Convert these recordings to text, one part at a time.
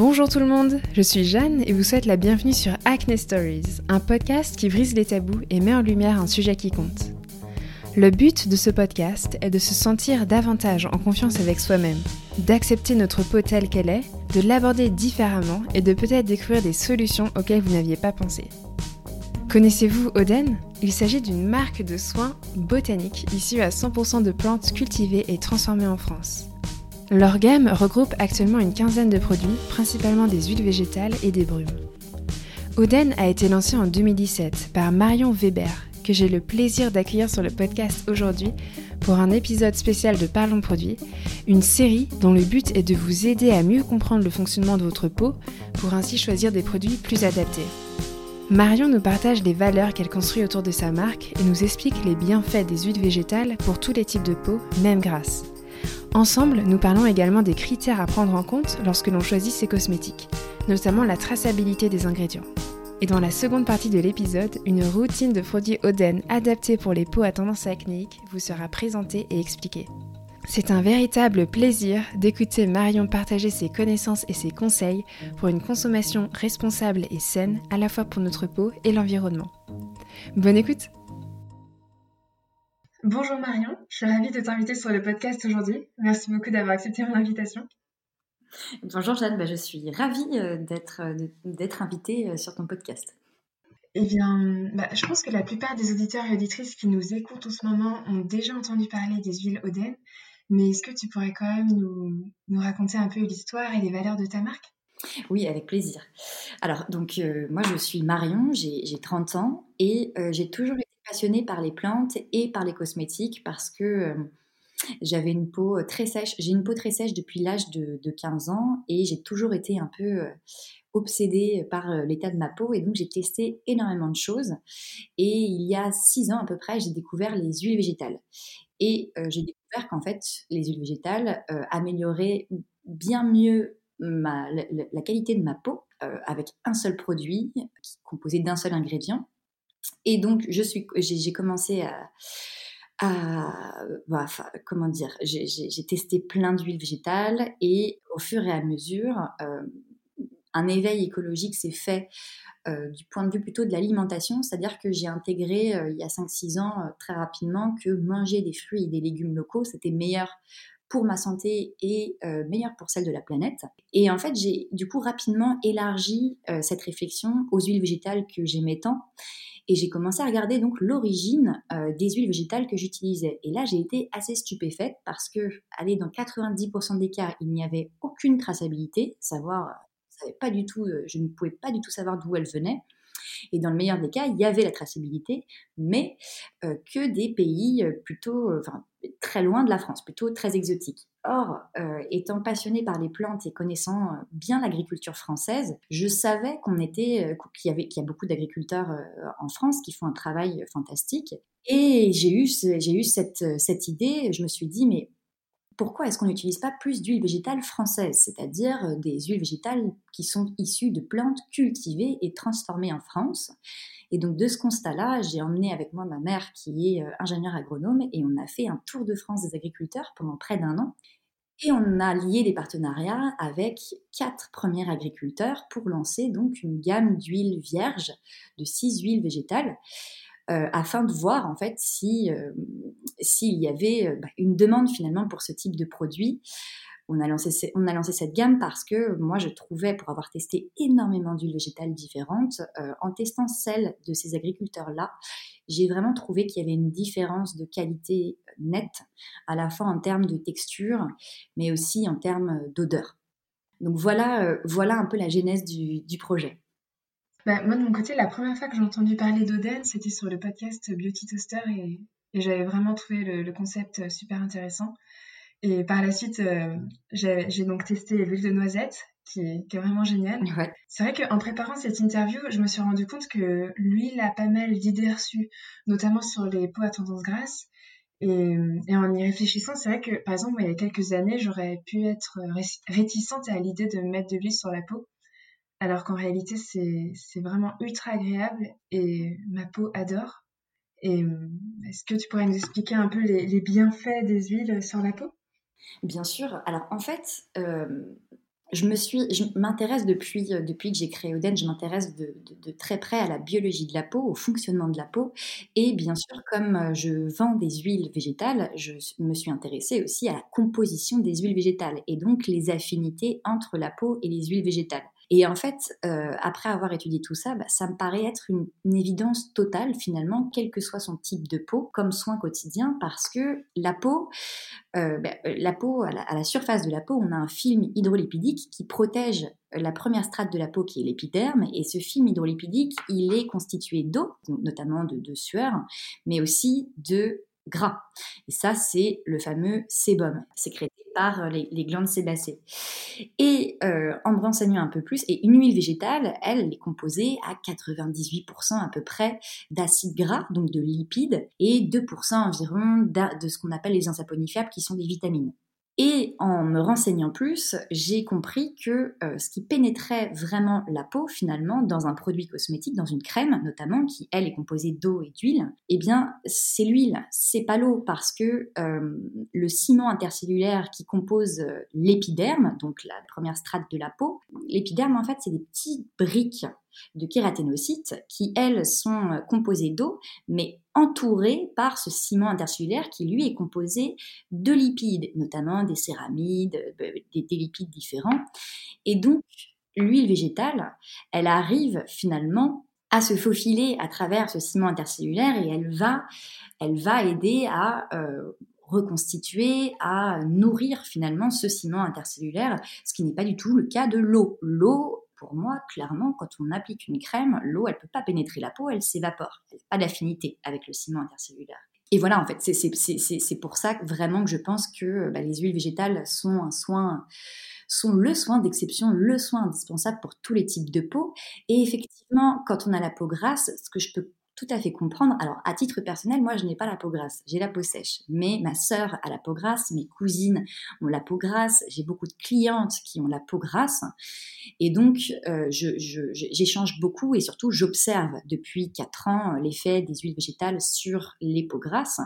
Bonjour tout le monde, je suis Jeanne et vous souhaite la bienvenue sur Acne Stories, un podcast qui brise les tabous et met en lumière un sujet qui compte. Le but de ce podcast est de se sentir davantage en confiance avec soi-même, d'accepter notre peau telle qu'elle est, de l'aborder différemment et de peut-être découvrir des solutions auxquelles vous n'aviez pas pensé. Connaissez-vous Oden? Il s'agit d'une marque de soins botaniques issue à 100% de plantes cultivées et transformées en France. Leur gamme regroupe actuellement une quinzaine de produits, principalement des huiles végétales et des brumes. Oden a été lancé en 2017 par Marion Weber, que j'ai le plaisir d'accueillir sur le podcast aujourd'hui pour un épisode spécial de Parlons Produits, une série dont le but est de vous aider à mieux comprendre le fonctionnement de votre peau pour ainsi choisir des produits plus adaptés. Marion nous partage les valeurs qu'elle construit autour de sa marque et nous explique les bienfaits des huiles végétales pour tous les types de peau, même grasse. Ensemble, nous parlons également des critères à prendre en compte lorsque l'on choisit ses cosmétiques, notamment la traçabilité des ingrédients. Et dans la seconde partie de l'épisode, une routine de produits Oden adaptée pour les peaux à tendance acnéique vous sera présentée et expliquée. C'est un véritable plaisir d'écouter Marion partager ses connaissances et ses conseils pour une consommation responsable et saine à la fois pour notre peau et l'environnement. Bonne écoute Bonjour Marion, je suis ravie de t'inviter sur le podcast aujourd'hui. Merci beaucoup d'avoir accepté mon invitation. Bonjour Jeanne, bah, je suis ravie euh, euh, d'être invitée euh, sur ton podcast. Eh bien, bah, je pense que la plupart des auditeurs et auditrices qui nous écoutent en ce moment ont déjà entendu parler des huiles Oden, mais est-ce que tu pourrais quand même nous, nous raconter un peu l'histoire et les valeurs de ta marque? Oui, avec plaisir. Alors, donc, moi, je suis Marion, j'ai 30 ans et j'ai toujours été passionnée par les plantes et par les cosmétiques parce que euh, j'avais une peau euh, très sèche. J'ai une peau très sèche depuis l'âge de, 15 ans et j'ai toujours été un peu euh, obsédée par l'état de ma peau et donc j'ai testé énormément de choses. Et il y a 6 ans à peu près, j'ai découvert les huiles végétales. Et j'ai découvert qu'en fait, les huiles végétales amélioraient bien mieux la, qualité de ma peau avec un seul produit composé d'un seul ingrédient et donc, je suis, j'ai commencé à, bah, comment dire, j'ai testé plein d'huiles végétales et au fur et à mesure, euh, un éveil écologique s'est fait euh, du point de vue plutôt de l'alimentation, c'est-à-dire que j'ai intégré euh, il y a 5-6 ans très rapidement que manger des fruits et des légumes locaux, c'était meilleur pour ma santé et meilleur pour celle de la planète. Et en fait, j'ai du coup rapidement élargi cette réflexion aux huiles végétales que j'aimais tant. Et j'ai commencé à regarder donc l'origine euh, des huiles végétales que j'utilisais. Et là, j'ai été assez stupéfaite parce que, allez, dans 90% des cas, il n'y avait aucune traçabilité, savoir, pas du tout, euh, je ne pouvais pas du tout savoir d'où elles venaient. Et dans le meilleur des cas, il y avait la traçabilité, mais euh, que des pays euh, plutôt, euh, enfin, très loin de la France, plutôt très exotiques. Or, étant passionnée par les plantes et connaissant bien l'agriculture française, je savais qu'on était, qu'il y avait, qu'il y a beaucoup d'agriculteurs en France qui font un travail fantastique. Et j'ai eu, j'ai eu cette, cette idée. Je me suis dit, mais pourquoi est-ce qu'on n'utilise pas plus d'huile végétale française, c'est-à-dire euh, des huiles végétales qui sont issues de plantes cultivées et transformées en France Et donc de ce constat-là, j'ai emmené avec moi ma mère qui est euh, ingénieure agronome et on a fait un tour de France des agriculteurs pendant près d'un an. Et on a lié des partenariats avec quatre premiers agriculteurs pour lancer donc une gamme d'huiles vierges, de six huiles végétales. Euh, afin de voir en fait si euh, s'il y avait euh, bah, une demande finalement pour ce type de produit. On a, lancé, cette gamme parce que moi je trouvais, pour avoir testé énormément d'huiles végétales différentes, en testant celle de ces agriculteurs-là, j'ai vraiment trouvé qu'il y avait une différence de qualité nette, à la fois en termes de texture, mais aussi en termes d'odeur. Donc voilà, voilà un peu la genèse du projet. Bah, moi, de mon côté, la première fois que j'ai entendu parler d'Oden, c'était sur le podcast Beauty Toaster et, j'avais vraiment trouvé le, concept super intéressant. Et par la suite, euh, j'ai donc testé l'huile de noisette, qui est, vraiment géniale. C'est vrai qu'en préparant cette interview, je me suis rendu compte que l'huile a pas mal d'idées reçues, notamment sur les peaux à tendance grasse. Et, et en y réfléchissant, c'est vrai que, par exemple, il y a quelques années, j'aurais pu être réticente à l'idée de mettre de l'huile sur la peau alors qu'en réalité c'est vraiment ultra agréable et ma peau adore. Et euh, est-ce que tu pourrais nous expliquer un peu les, bienfaits des huiles sur la peau? Bien sûr. Alors en fait, euh, je me suis, je m'intéresse depuis, euh, depuis que j'ai créé Oden, je m'intéresse de, de, très près à la biologie de la peau, au fonctionnement de la peau. Et bien sûr, comme je vends des huiles végétales, je me suis intéressée aussi à la composition des huiles végétales et donc les affinités entre la peau et les huiles végétales. Et en fait, euh, après avoir étudié tout ça, bah, ça me paraît être une, évidence totale finalement, quel que soit son type de peau, comme soin quotidien, parce que la peau, euh, bah, euh, la peau à la, surface de la peau, on a un film hydrolipidique qui protège la première strate de la peau qui est l'épiderme, et ce film hydrolipidique, il est constitué d'eau, notamment de, de sueur, mais aussi de gras. Et ça, c'est le fameux sébum, sécrété par euh, les, glandes sébacées. Et euh, en me renseignant un peu plus, et une huile végétale, elle, est composée à 98% à peu près d'acides gras, donc de lipides, et 2% environ de ce qu'on appelle les insaponifiables, qui sont des vitamines. Et en me renseignant plus, j'ai compris que euh, ce qui pénétrait vraiment la peau finalement dans un produit cosmétique, dans une crème notamment, qui elle est composée d'eau et d'huile, eh bien c'est l'huile, c'est pas l'eau parce que euh, le ciment intercellulaire qui compose euh, l'épiderme, donc la première strate de la peau, l'épiderme en fait c'est des petites briques de kératénocytes qui, elles, sont euh, composées d'eau, mais entourées par ce ciment intercellulaire qui, lui, est composé de lipides, notamment des céramides, euh, des, lipides différents. Et donc, l'huile végétale, elle arrive finalement à se faufiler à travers ce ciment intercellulaire et elle va, elle va aider à euh, reconstituer, à nourrir finalement ce ciment intercellulaire, ce qui n'est pas du tout le cas de l'eau. L'eau, pour moi, clairement, quand on applique une crème, l'eau, elle ne peut pas pénétrer la peau, elle s'évapore. Elle n'a pas d'affinité avec le ciment intercellulaire. Et voilà, en fait, c'est pour ça vraiment que je pense que bah, les huiles végétales sont un soin, sont le soin d'exception, le soin indispensable pour tous les types de peau. Et effectivement, quand on a la peau grasse, ce que je peux tout à fait comprendre. Alors, à titre personnel, moi, je n'ai pas la peau grasse, j'ai la peau sèche. Mais ma sœur a la peau grasse, mes cousines ont la peau grasse, j'ai beaucoup de clientes qui ont la peau grasse. Et donc, euh, j'échange beaucoup et surtout, j'observe depuis 4 ans l'effet des huiles végétales sur les peaux grasses.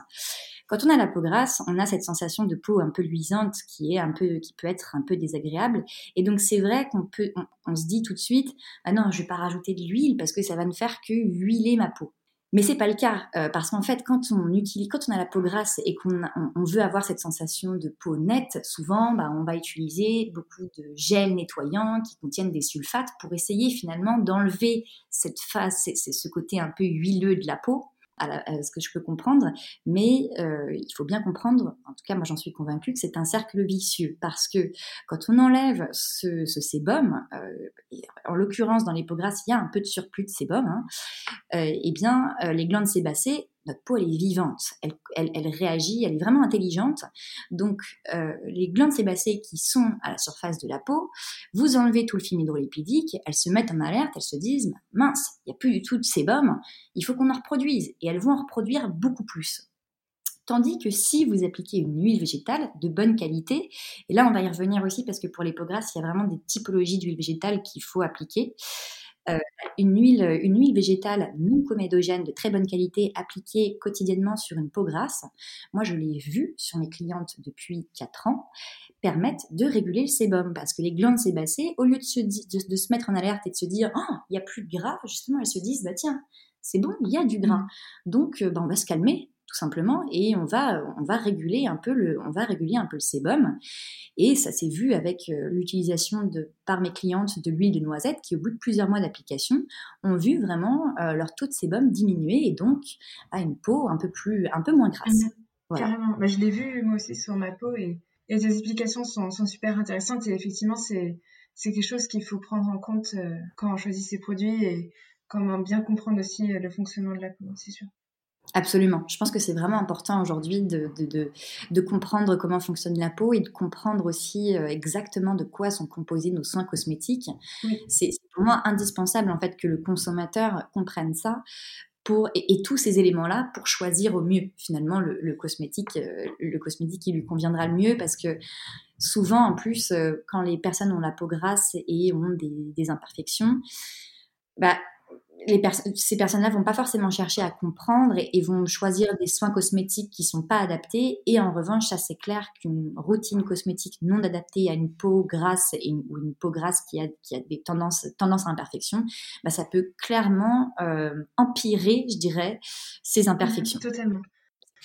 Quand on a la peau grasse, on a cette sensation de peau un peu luisante qui est un peu, qui peut être un peu désagréable. Et donc c'est vrai qu'on peut, on, se dit tout de suite, ah non, je vais pas rajouter de l'huile parce que ça va ne faire que huiler ma peau. Mais c'est pas le cas euh, parce qu'en fait, quand on utilise, quand on a la peau grasse et qu'on on, veut avoir cette sensation de peau nette, souvent, bah, on va utiliser beaucoup de gels nettoyants qui contiennent des sulfates pour essayer finalement d'enlever cette face, c'est ce côté un peu huileux de la peau à, ce que je peux comprendre, mais euh, il faut bien comprendre, en tout cas moi j'en suis convaincue, que c'est un cercle vicieux, parce que quand on enlève ce, sébum, euh, en l'occurrence dans grasses il y a un peu de surplus de sébum, hein, euh, eh bien les glandes sébacées notre peau, elle est vivante, elle, elle, réagit, elle est vraiment intelligente. Donc, euh, les glandes sébacées qui sont à la surface de la peau, vous enlevez tout le film hydrolipidique, elles se mettent en alerte, elles se disent, mince, il n'y a plus du tout de sébum, il faut qu'on en reproduise. Et elles vont en reproduire beaucoup plus. Tandis que si vous appliquez une huile végétale de bonne qualité, et là on va y revenir aussi parce que pour les peaux grasses, il y a vraiment des typologies d'huile végétale qu'il faut appliquer. Euh, une, huile, une huile végétale non comédogène de très bonne qualité appliquée quotidiennement sur une peau grasse, moi je l'ai vu sur mes clientes depuis 4 ans, permettent de réguler le sébum parce que les glandes sébacées, au lieu de se, de, se mettre en alerte et de se dire oh, il n'y a plus de gras, justement elles se disent bah tiens, c'est bon, il y a du gras. Mmh. Donc euh, bah, on va se calmer, tout simplement, et on va, on va réguler un peu le, on va réguler un peu le sébum. Et ça s'est vu avec euh, l'utilisation de, par mes clientes de l'huile de noisette qui, au bout de plusieurs mois d'application, ont vu vraiment euh, leur taux de sébum diminuer et donc à une peau un peu plus, un peu moins grasse. Mmh. Carrément. Bah, je l'ai vu moi aussi sur ma peau et, et tes explications sont, sont, super intéressantes et effectivement c'est c'est quelque chose qu'il faut prendre en compte euh, quand on choisit ses produits et comment bien comprendre aussi le fonctionnement de la peau, c'est sûr. Absolument. Je pense que c'est vraiment important aujourd'hui de, de, de, comprendre comment fonctionne la peau et de comprendre aussi euh, exactement de quoi sont composés nos soins cosmétiques. C'est pour moi indispensable en fait que le consommateur comprenne ça pour, et, tous ces éléments-là pour choisir au mieux finalement le, cosmétique, euh, le cosmétique qui lui conviendra le mieux parce que souvent en plus euh, quand les personnes ont la peau grasse et ont des, des imperfections, bah, ces personnes-là vont pas forcément chercher à comprendre et, vont choisir des soins cosmétiques qui sont pas adaptés. Et en revanche, ça c'est clair qu'une routine cosmétique non adaptée à une peau grasse ou une peau grasse qui a, qui a des tendances, tendances à imperfection, bah, ça peut clairement euh, empirer, je dirais, ces imperfections. totalement.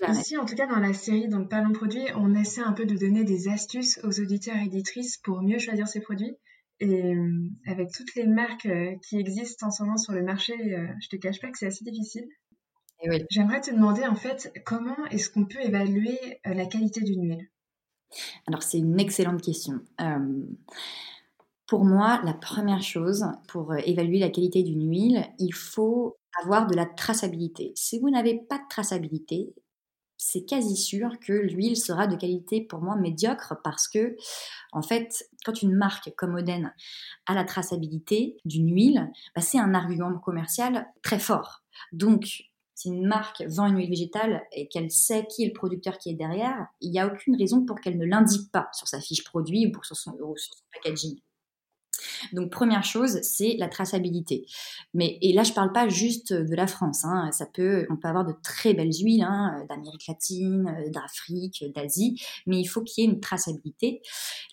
Ici, en tout cas, dans la série donc Parlons Produits, on essaie un peu de donner des astuces aux auditeurs et éditrices pour mieux choisir ses produits. Et euh, avec toutes les marques euh, qui existent en ce moment sur le marché, euh, je te cache pas que c'est assez difficile. Oui. J'aimerais te demander en fait comment est-ce qu'on peut évaluer la qualité d'une huile? Alors c'est une excellente question. pour moi, la première chose pour évaluer la qualité d'une huile, il faut avoir de la traçabilité. Si vous n'avez pas de traçabilité, c'est quasi sûr que l'huile sera de qualité pour moi médiocre parce que, en fait, quand une marque comme Oden a la traçabilité d'une huile, bah, c'est un argument commercial très fort. Donc, si une marque vend une huile végétale et qu'elle sait qui est le producteur qui est derrière, il n'y a aucune raison pour qu'elle ne l'indique pas sur sa fiche produit ou pour sur son packaging. Donc première chose, c'est la traçabilité. Mais et là je parle pas juste de la France. Hein. ça peut, on peut avoir de très belles huiles hein, d'Amérique latine, d'Afrique, d'Asie, mais il faut qu'il y ait une traçabilité.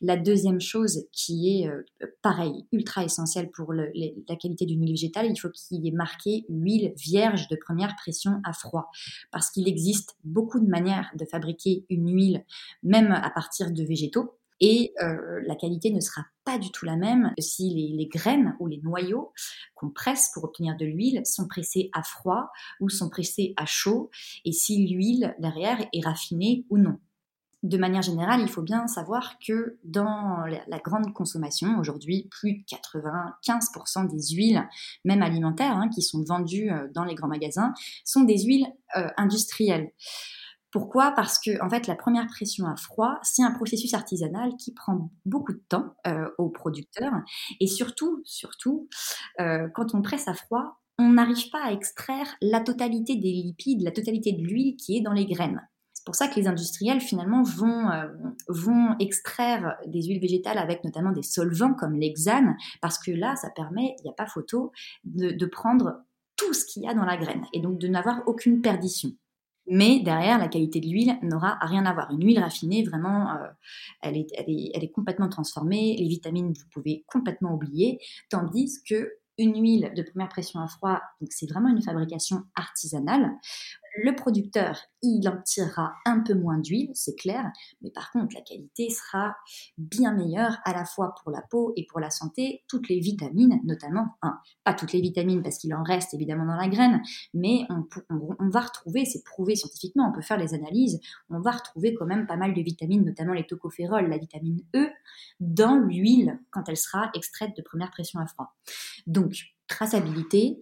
La deuxième chose qui est euh, pareil ultra essentielle pour la qualité d'une huile végétale, il faut qu'il y ait marqué huile vierge de première pression à froid, parce qu'il existe beaucoup de manières de fabriquer une huile, même à partir de végétaux et euh, la qualité ne sera pas du tout la même si les, graines ou les noyaux qu'on presse pour obtenir de l'huile sont pressés à froid ou sont pressés à chaud et si l'huile derrière est raffinée ou non. De manière générale, il faut bien savoir que dans la, grande consommation, aujourd'hui, plus de 95% des huiles, même alimentaires, hein, qui sont vendues euh, dans les grands magasins, sont des huiles euh, industrielles. Pourquoi? Parce que en fait, la première pression à froid, c'est un processus artisanal qui prend beaucoup de temps euh, aux producteurs et surtout, surtout, euh, quand on presse à froid, on n'arrive pas à extraire la totalité des lipides, la totalité de l'huile qui est dans les graines. C'est pour ça que les industriels finalement vont, euh, extraire des huiles végétales avec notamment des solvants comme l'hexane, parce que là, ça permet, il n'y a pas photo, de prendre tout ce qu'il y a dans la graine et donc de n'avoir aucune perdition. Mais derrière, la qualité de l'huile n'aura rien à voir. Une huile raffinée, vraiment, euh, elle, est, complètement transformée. Les vitamines, vous pouvez complètement oublier. Tandis que une huile de première pression à froid, donc c'est vraiment une fabrication artisanale le producteur, il en tirera un peu moins d'huile, c'est clair, mais par contre, la qualité sera bien meilleure à la fois pour la peau et pour la santé. Toutes les vitamines, notamment, hein, pas toutes les vitamines parce qu'il en reste évidemment dans la graine, mais on, va retrouver, c'est prouvé scientifiquement, on peut faire les analyses, on va retrouver quand même pas mal de vitamines, notamment les tocophérols, la vitamine E, dans l'huile quand elle sera extraite de première pression à froid. Donc, traçabilité,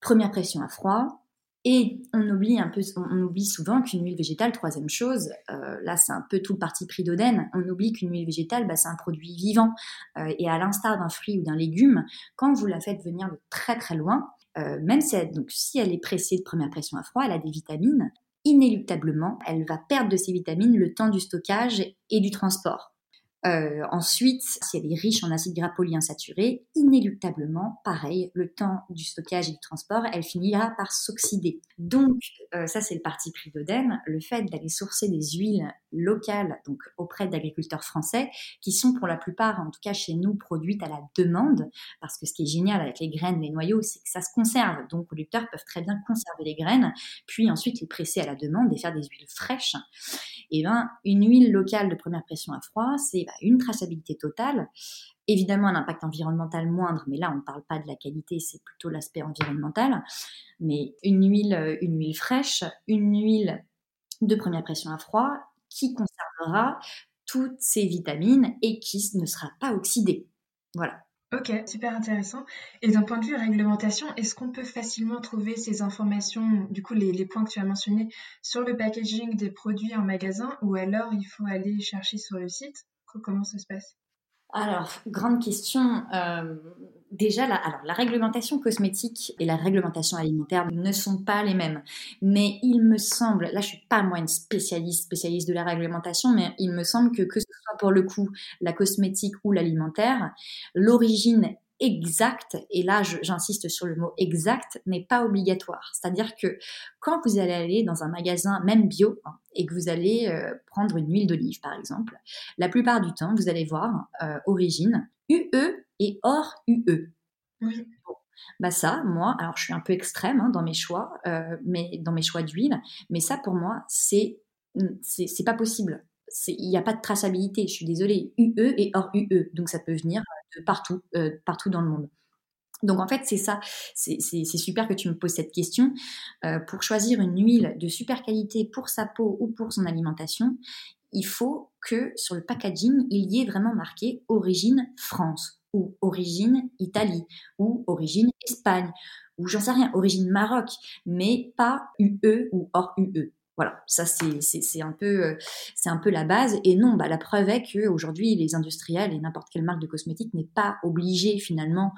première pression à froid, et on oublie un peu, on oublie souvent qu'une huile végétale, troisième chose, euh, là c'est un peu tout le parti pris d'Oden, on oublie qu'une huile végétale, bah, c'est un produit vivant. Euh, et à l'instar d'un fruit ou d'un légume, quand vous la faites venir de très très loin, euh, même si elle, est pressée de première pression à froid, elle a des vitamines, inéluctablement, elle va perdre de ses vitamines le temps du stockage et du transport. Euh, ensuite, si elle est riche en acides gras polyinsaturés, inéluctablement, pareil, le temps du stockage et du transport, elle finira par s'oxyder. Donc, euh, ça c'est le parti pris d'Oden, le fait d'aller sourcer des huiles locales, donc auprès d'agriculteurs français, qui sont pour la plupart, en tout cas chez nous, produites à la demande, parce que ce qui est génial avec les graines, les noyaux, c'est que ça se conserve. Donc, producteurs peuvent très bien conserver les graines, puis ensuite les presser à la demande et faire des huiles fraîches. Et eh ben, une huile locale de première pression à froid, c'est bah, une traçabilité totale. Évidemment, un impact environnemental moindre, mais là, on ne parle pas de la qualité, c'est plutôt l'aspect environnemental. Mais une huile, euh, fraîche, une huile de première pression à froid qui conservera toutes ses vitamines et qui ne sera pas oxydée. Voilà. Ok, super intéressant. Et d'un point de vue réglementation, est-ce qu'on peut facilement trouver ces informations, du coup les, points que tu as mentionnés, sur le packaging des produits en magasin ou alors il faut aller chercher sur le site? Comment ça se passe? Alors, grande question. Euh, déjà, la, réglementation cosmétique et la réglementation alimentaire ne sont pas les mêmes. Mais il me semble, là je suis pas moi une spécialiste, spécialiste de la réglementation, mais il me semble que que ce soit pour le coup la cosmétique ou l'alimentaire, l'origine exact, et là j'insiste sur le mot exact, n'est pas obligatoire. C'est-à-dire que quand vous allez aller dans un magasin, même bio, hein, et que vous allez euh, prendre une huile d'olive par exemple, la plupart du temps, vous allez voir euh, origine UE et hors UE. Oui. Bah ça, moi, alors je suis un peu extrême hein, dans mes choix, euh, mais dans mes choix d'huile, mais ça pour moi c'est c'est pas possible il n'y a pas de traçabilité. Je suis désolée, UE et hors UE, donc ça peut venir de partout, euh, partout dans le monde. Donc en fait, c'est ça, c'est super que tu me poses cette question. Euh, pour choisir une huile de super qualité pour sa peau ou pour son alimentation, il faut que sur le packaging, il y ait vraiment marqué origine France ou origine Italie ou origine Espagne ou j'en sais rien, origine Maroc, mais pas UE ou hors UE. Voilà, ça c'est un peu euh, un peu la base. Et non bah la preuve est que aujourd'hui les industriels et n'importe quelle marque de cosmétiques n'est pas obligé finalement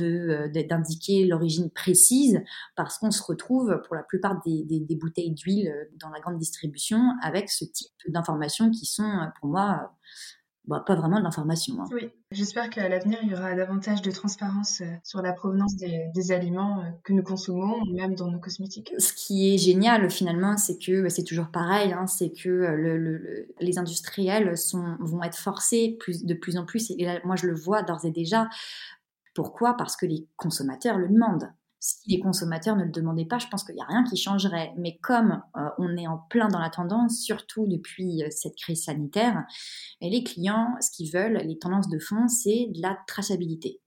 euh, d'indiquer l'origine précise parce qu'on se retrouve pour la plupart des, des, bouteilles d'huile euh, dans la grande distribution avec ce type d'informations qui sont pour moi bah, pas vraiment de l'information. Hein. Oui, j'espère qu'à l'avenir, il y aura davantage de transparence euh, sur la provenance des, aliments euh, que nous consommons, même dans nos cosmétiques. Ce qui est génial finalement, c'est que bah, c'est toujours pareil, hein, c'est que euh, le, les industriels sont, vont être forcés plus, de plus en plus, et moi je le vois d'ores et déjà. Pourquoi? Parce que les consommateurs le demandent si les consommateurs ne le demandaient pas, je pense qu'il n'y a rien qui changerait. Mais comme euh, on est en plein dans la tendance, surtout depuis euh, cette crise sanitaire, et les clients, ce qu'ils veulent, les tendances de fond, c'est de la traçabilité.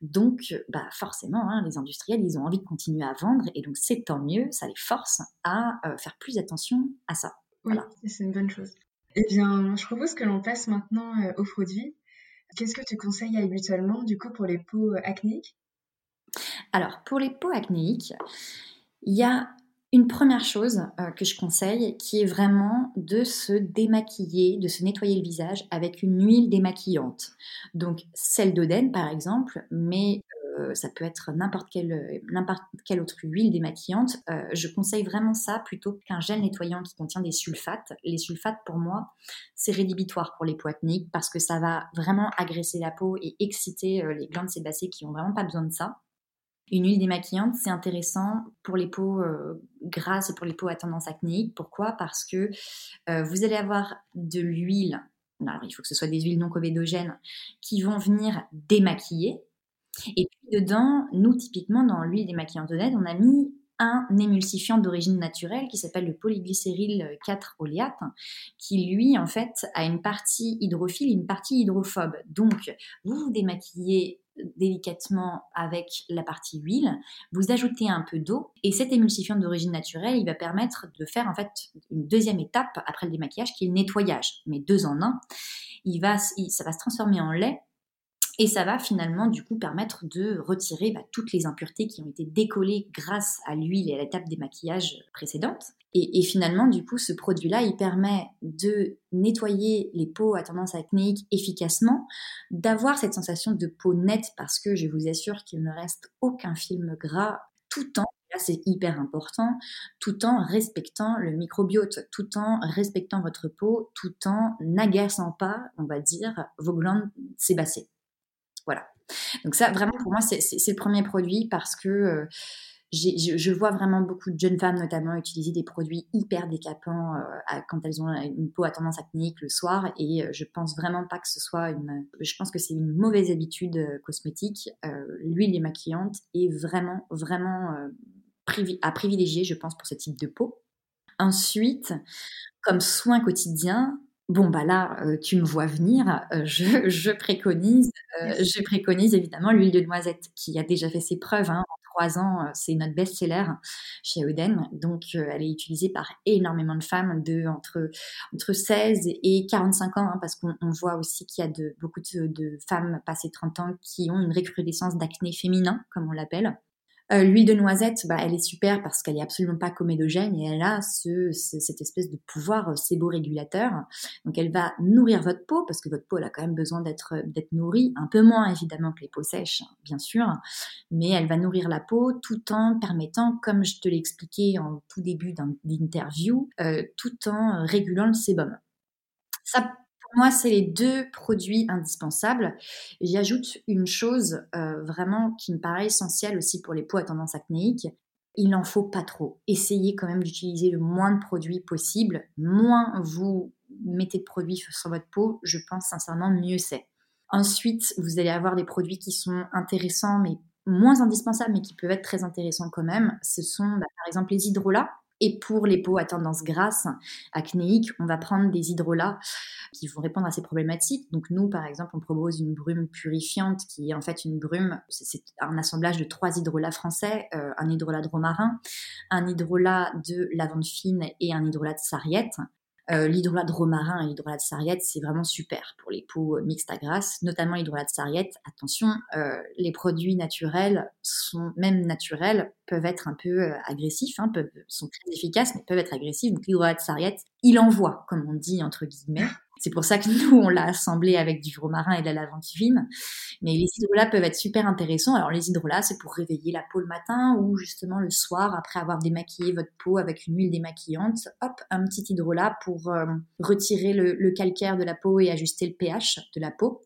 Donc, bah, forcément, hein, les industriels, ils ont envie de continuer à vendre, et donc c'est tant mieux, ça les force à euh, faire plus attention à ça. Voilà. c'est une bonne chose. Eh bien, je propose que l'on passe maintenant aux produits. Qu'est-ce que tu conseilles habituellement, du coup, pour les peaux acnéiques? Alors, pour les peaux acnéiques, il y a une première chose euh, que je conseille qui est vraiment de se démaquiller, de se nettoyer le visage avec une huile démaquillante. Donc celle d'Oden par exemple, mais euh, ça peut être n'importe quelle, autre huile démaquillante. Euh, je conseille vraiment ça plutôt qu'un gel nettoyant qui contient des sulfates. Les sulfates pour moi c'est rédhibitoire pour les peaux acnéiques parce que ça va vraiment agresser la peau et exciter les glandes sébacées qui ont vraiment pas besoin de ça. Une huile démaquillante, c'est intéressant pour les peaux euh, grasses et pour les peaux à tendance acnéique. Pourquoi? Parce que euh, vous allez avoir de l'huile, alors il faut que ce soit des huiles non comédogènes, qui vont venir démaquiller. Et puis dedans, nous typiquement dans l'huile démaquillante honnête, on a mis un émulsifiant d'origine naturelle qui s'appelle le polyglycéryl 4 oléate, qui lui en fait a une partie hydrophile et une partie hydrophobe. Donc vous vous démaquillez délicatement avec la partie huile, vous ajoutez un peu d'eau et cet émulsifiant d'origine naturelle, il va permettre de faire en fait une deuxième étape après le démaquillage qui est le nettoyage, mais deux en un. Il va, ça va se transformer en lait et ça va finalement du coup permettre de retirer bah, toutes les impuretés qui ont été décollées grâce à l'huile et à l'étape des maquillages précédentes. Et, finalement, du coup, ce produit-là, il permet de nettoyer les peaux à tendance acnéique efficacement, d'avoir cette sensation de peau nette parce que je vous assure qu'il ne reste aucun film gras tout en c'est hyper important, tout en respectant le microbiote, tout en respectant votre peau, tout en n'agaçant pas, on va dire, vos glandes sébacées. Voilà. Donc ça, vraiment, pour moi, c'est le premier produit parce que euh, je, vois vraiment beaucoup de jeunes femmes notamment utiliser des produits hyper décapants euh, quand elles ont une peau à tendance acnéique le soir. Et euh, je pense vraiment pas que ce soit une je pense que c'est une mauvaise habitude cosmétique. L'huile démaquillante est vraiment vraiment à privilégier je pense pour ce type de peau. Ensuite comme soin quotidien Bon, bah là, euh, tu me vois venir, euh, je, préconise, euh, je préconise évidemment l'huile de noisette qui a déjà fait ses preuves. Hein. En trois ans, c'est notre best-seller chez Oden. Donc, elle est utilisée par énormément de femmes de entre, entre 16 et 45 ans, hein, parce qu'on voit aussi qu'il y a de, beaucoup de, de femmes passées 30 ans qui ont une recrudescence d'acné féminin, comme on l'appelle. Euh, l'huile de noisette, bah, elle est super parce qu'elle est absolument pas comédogène et elle a ce, cette espèce de pouvoir euh, séborégulateur. Donc elle va nourrir votre peau parce que votre peau elle a quand même besoin d'être d'être nourrie, un peu moins évidemment que les peaux sèches, hein, bien sûr, mais elle va nourrir la peau tout en permettant, comme je te l'ai expliqué en tout début d'interview, euh, tout en régulant le sébum. Ça moi, c'est les deux produits indispensables. J'y ajoute une chose euh, vraiment qui me paraît essentielle aussi pour les peaux à tendance acnéique. Il n'en faut pas trop. Essayez quand même d'utiliser le moins de produits possible. Moins vous mettez de produits sur votre peau, je pense sincèrement mieux c'est. Ensuite, vous allez avoir des produits qui sont intéressants mais moins indispensables mais qui peuvent être très intéressants quand même. Ce sont bah, par exemple les hydrolats et pour les peaux à tendance grasse, acnéique, on va prendre des hydrolats qui vont répondre à ces problématiques. Donc nous, par exemple, on propose une brume purifiante qui est en fait une brume, c'est un assemblage de trois hydrolats français, euh, un hydrolat de romarin, un hydrolat de lavande fine et un hydrolat de sarriette. Euh, l'hydrolat de romarin et l'hydrolat de sarriette, c'est vraiment super pour les peaux mixtes à grasse, notamment l'hydrolat de sarriette. Attention, euh, les produits naturels sont même naturels peuvent être un peu euh, agressifs, hein, peuvent, sont très efficaces, mais peuvent être agressifs. Donc l'hydrolat de sarriette, il envoie, comme on dit entre guillemets. C'est pour ça que nous, on l'a assemblé avec du romarin et de la lavande fine. Mais les hydrolats peuvent être super intéressants. Alors les hydrolats, c'est pour réveiller la peau le matin ou justement le soir, après avoir démaquillé votre peau avec une huile démaquillante. Hop, un petit hydrolat pour euh, retirer le, calcaire de la peau et ajuster le pH de la peau.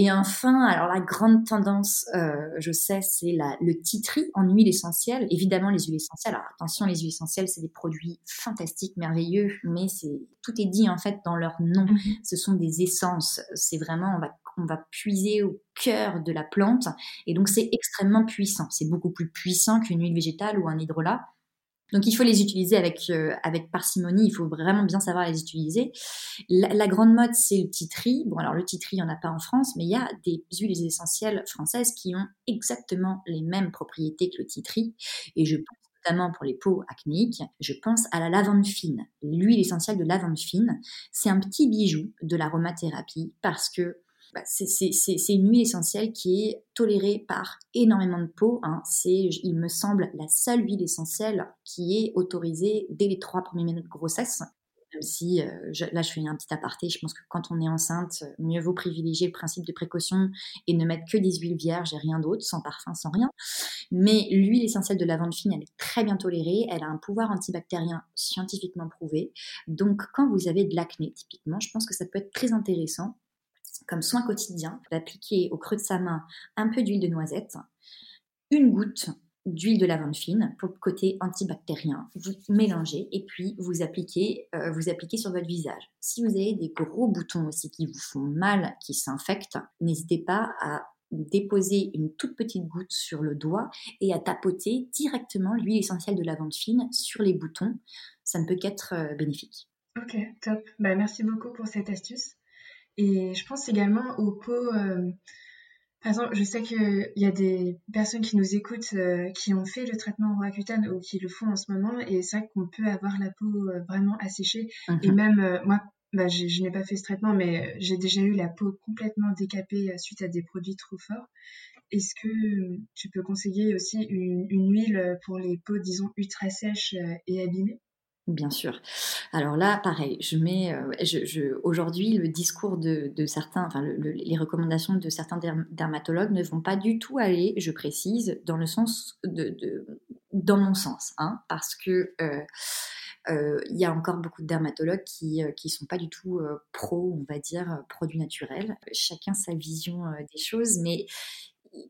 Et enfin, alors la grande tendance, euh, je sais, c'est le titri en huile essentielle. Évidemment, les huiles essentielles. Alors attention, les huiles essentielles, c'est des produits fantastiques, merveilleux, mais c'est tout est dit en fait dans leur nom. Mhm. Ce sont des essences. C'est vraiment, on va on va puiser au cœur de la plante, et donc c'est extrêmement puissant. C'est beaucoup plus puissant qu'une huile végétale ou un hydrolat. Donc il faut les utiliser avec, euh, avec parcimonie, il faut vraiment bien savoir les utiliser. La, grande mode, c'est le titri. Bon, alors le titri, il n'y en a pas en France, mais il y a des huiles essentielles françaises qui ont exactement les mêmes propriétés que le titri. Et je pense notamment pour les peaux acnéiques, je pense à la lavande fine. L'huile essentielle de lavande fine, c'est un petit bijou de l'aromathérapie parce que bah, c'est une huile essentielle qui est tolérée par énormément de peaux. Hein. C'est, il me semble, la seule huile essentielle qui est autorisée dès les trois premiers minutes de grossesse. Même si, euh, là je fais un petit aparté, je pense que quand on est enceinte, mieux vaut privilégier le principe de précaution et ne mettre que des huiles vierges et rien d'autre, sans parfum, sans rien. Mais l'huile essentielle de lavande fine, elle est très bien tolérée, elle a un pouvoir antibactérien scientifiquement prouvé. Donc quand vous avez de l'acné, typiquement, je pense que ça peut être très intéressant comme soin quotidien d'appliquer au creux de sa main un peu d'huile de noisette, une goutte d'huile de lavande fine pour le côté antibactérien. Vous mélangez et puis vous appliquez, euh, vous appliquez sur votre visage. Si vous avez des gros boutons aussi qui vous font mal, qui s'infectent, n'hésitez pas à déposer une toute petite goutte sur le doigt et à tapoter directement l'huile essentielle de lavande fine sur les boutons. Ça ne peut qu'être euh, bénéfique. Ok, top. Bah, merci beaucoup pour cette astuce. Et je pense également aux peaux. Euh, par exemple, je sais qu'il y a des personnes qui nous écoutent euh, qui ont fait le traitement Roaccutane ou qui le font en ce moment. Et c'est vrai qu'on peut avoir la peau euh, vraiment asséchée. Et mhm. même moi, bah, je n'ai pas fait ce traitement, mais j'ai déjà eu la peau complètement décapée suite à des produits trop forts. Est-ce que tu peux conseiller aussi une, une, huile pour les peaux, disons, ultra sèches et abîmées? Bien sûr. Alors là, pareil, je mets, euh, aujourd'hui, le discours de, certains, enfin, les recommandations de certains dermatologues ne vont pas du tout aller, je précise, dans le sens de, dans mon sens, hein, parce que euh, euh, il y a encore beaucoup de dermatologues qui qui sont pas du tout pro, on va dire, produits naturels. Chacun sa vision des choses, mais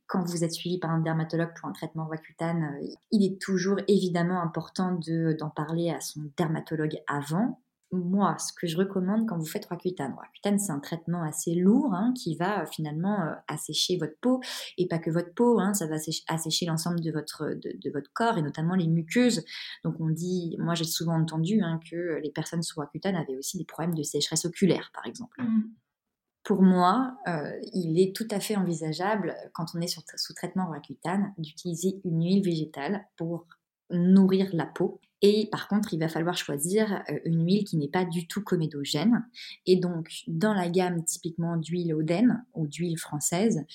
quand vous êtes suivi par un dermatologue pour un traitement Roaccutane, euh, il est toujours évidemment important d'en parler à son dermatologue avant. Moi, ce que je recommande quand vous faites Roaccutane, Roaccutane c'est un traitement assez lourd hein, qui va euh, finalement euh, assécher votre peau et pas que votre peau, hein, ça va assécher, l'ensemble de votre, de, votre corps et notamment les muqueuses. Donc on dit, moi j'ai souvent entendu hein, que les personnes sous Roaccutane avaient aussi des problèmes de sécheresse oculaire par exemple. Mmh pour moi, euh, il est tout à fait envisageable, quand on est sous traitement Roaccutane, d'utiliser une huile végétale pour nourrir la peau. Et par contre, il va falloir choisir euh, une huile qui n'est pas du tout comédogène. Et donc, dans la gamme typiquement d'huile Oden ou d'huile française,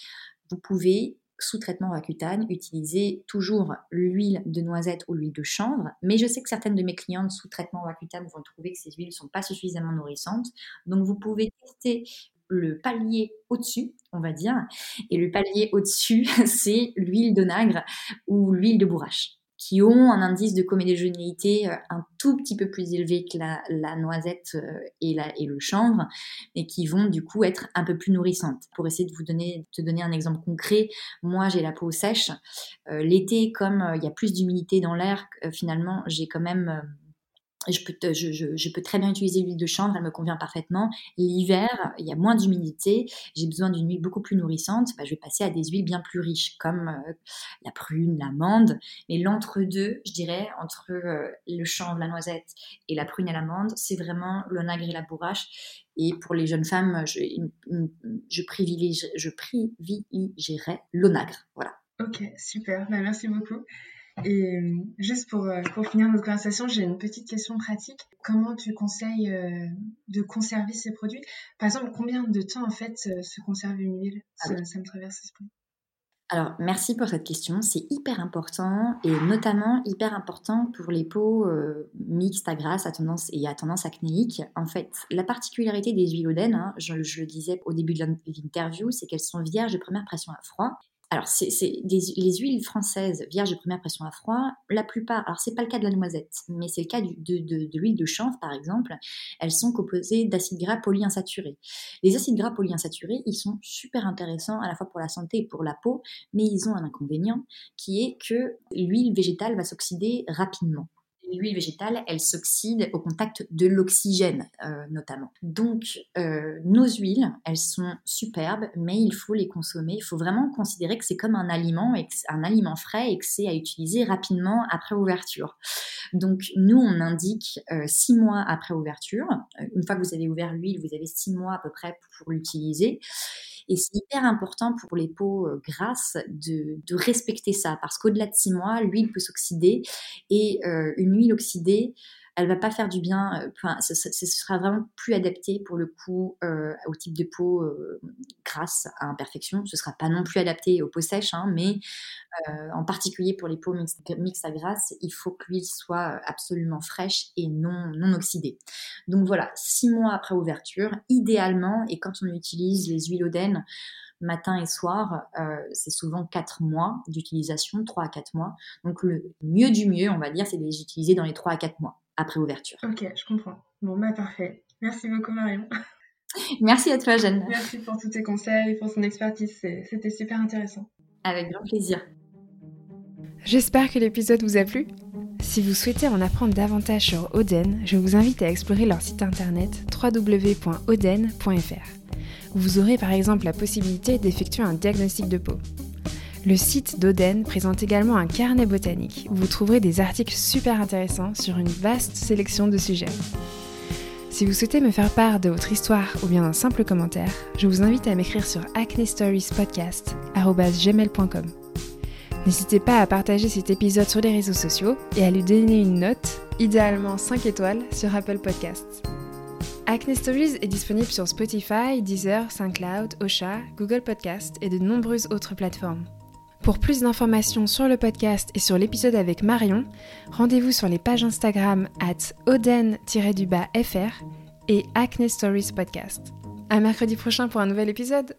vous pouvez sous traitement Roaccutane, utiliser toujours l'huile de noisette ou l'huile de chanvre. Mais je sais que certaines de mes clientes sous traitement Roaccutane vont trouver que ces huiles ne sont pas suffisamment nourrissantes. Donc vous pouvez tester le palier au-dessus, on va dire. Et le palier au-dessus, c'est l'huile d'onagre ou l'huile de bourrache qui ont un indice de comédogénéité euh, un tout petit peu plus élevé que la, noisette euh, et, le chanvre, et qui vont du coup être un peu plus nourrissantes. Pour essayer de vous donner, te donner un exemple concret, moi j'ai la peau sèche. L'été, comme il y a plus d'humidité dans l'air, finalement j'ai quand même je peux, très bien utiliser l'huile de chanvre, elle me convient parfaitement. L'hiver, il y a moins d'humidité, j'ai besoin d'une huile beaucoup plus nourrissante, bah, je vais passer à des huiles bien plus riches, comme euh, la prune, l'amande. Mais l'entre-deux, je dirais, entre euh, le chanvre, la noisette et la prune et l'amande, c'est vraiment l'onagre et la bourrache. Et pour les jeunes femmes, je, je privilégierais l'onagre. Voilà. Ok, super, bah, merci beaucoup. Et euh, juste pour, euh, pour finir notre conversation, j'ai une petite question pratique. Comment tu conseilles euh, de conserver ces produits? Par exemple, combien de temps en fait se conserve une huile? Ah ça, me traverse l'esprit. Alors, merci pour cette question. C'est hyper important et notamment hyper important pour les peaux mixtes à grasse à tendance et à tendance acnéique. En fait, la particularité des huiles hein, je, je, le disais au début de l'interview, c'est qu'elles sont vierges de première pression à froid alors, c'est les huiles françaises vierges de première pression à froid. La plupart, alors c'est pas le cas de la noisette, mais c'est le cas de, l'huile de chanvre, par exemple. Elles sont composées d'acides gras polyinsaturés. Les acides gras polyinsaturés, ils sont super intéressants à la fois pour la santé et pour la peau, mais ils ont un inconvénient qui est que l'huile végétale va s'oxyder rapidement l'huile végétale, elle s'oxyde au contact de l'oxygène euh, notamment. Donc euh, nos huiles, elles sont superbes, mais il faut les consommer. Il faut vraiment considérer que c'est comme un aliment, un aliment frais et que c'est à utiliser rapidement après ouverture. Donc nous, on indique euh, six mois après ouverture. Une fois que vous avez ouvert l'huile, vous avez six mois à peu près pour l'utiliser. Et c'est hyper important pour les peaux euh, grasses de, respecter ça, parce qu'au-delà de six mois, l'huile peut s'oxyder et euh, une huile oxydée, elle va pas faire du bien. Euh, enfin, ce, sera vraiment plus adapté pour le coup euh, au type de peau euh, grasse à imperfection. Ce sera pas non plus adapté aux peaux sèches, hein, mais en particulier pour les peaux mixtes, à grasse, il faut que l'huile soit absolument fraîche et non, non oxydée. Donc voilà, six mois après ouverture, idéalement, et quand on utilise les huiles Oden, matin et soir, c'est souvent quatre mois d'utilisation, 3 à 4 mois. Donc le mieux du mieux, on va dire, c'est de les utiliser dans les 3 à 4 mois après ouverture. Ok, je comprends. Bon, bah parfait. Merci beaucoup Marion. Merci à toi Jeanne. Merci pour tous tes conseils, et pour ton expertise, c'était super intéressant. Avec grand plaisir. J'espère que l'épisode vous a plu. Si vous souhaitez en apprendre davantage sur Oden, je vous invite à explorer leur site internet www.oden.fr. Vous aurez par exemple la possibilité d'effectuer un diagnostic de peau. Le site d'Oden présente également un carnet botanique où vous trouverez des articles super intéressants sur une vaste sélection de sujets. Si vous souhaitez me faire part de votre histoire ou bien d'un simple commentaire, je vous invite à m'écrire sur acnestoriespodcast.gmail.com. N'hésitez pas à partager cet épisode sur les réseaux sociaux et à lui donner une note, idéalement 5 étoiles, sur Apple Podcasts. Acne Stories est disponible sur Spotify, Deezer, SoundCloud, Osha, Google Podcasts et de nombreuses autres plateformes. Pour plus d'informations sur le podcast et sur l'épisode avec Marion, rendez-vous sur les pages Instagram at oden-fr et Acne Stories Podcast. À mercredi prochain pour un nouvel épisode.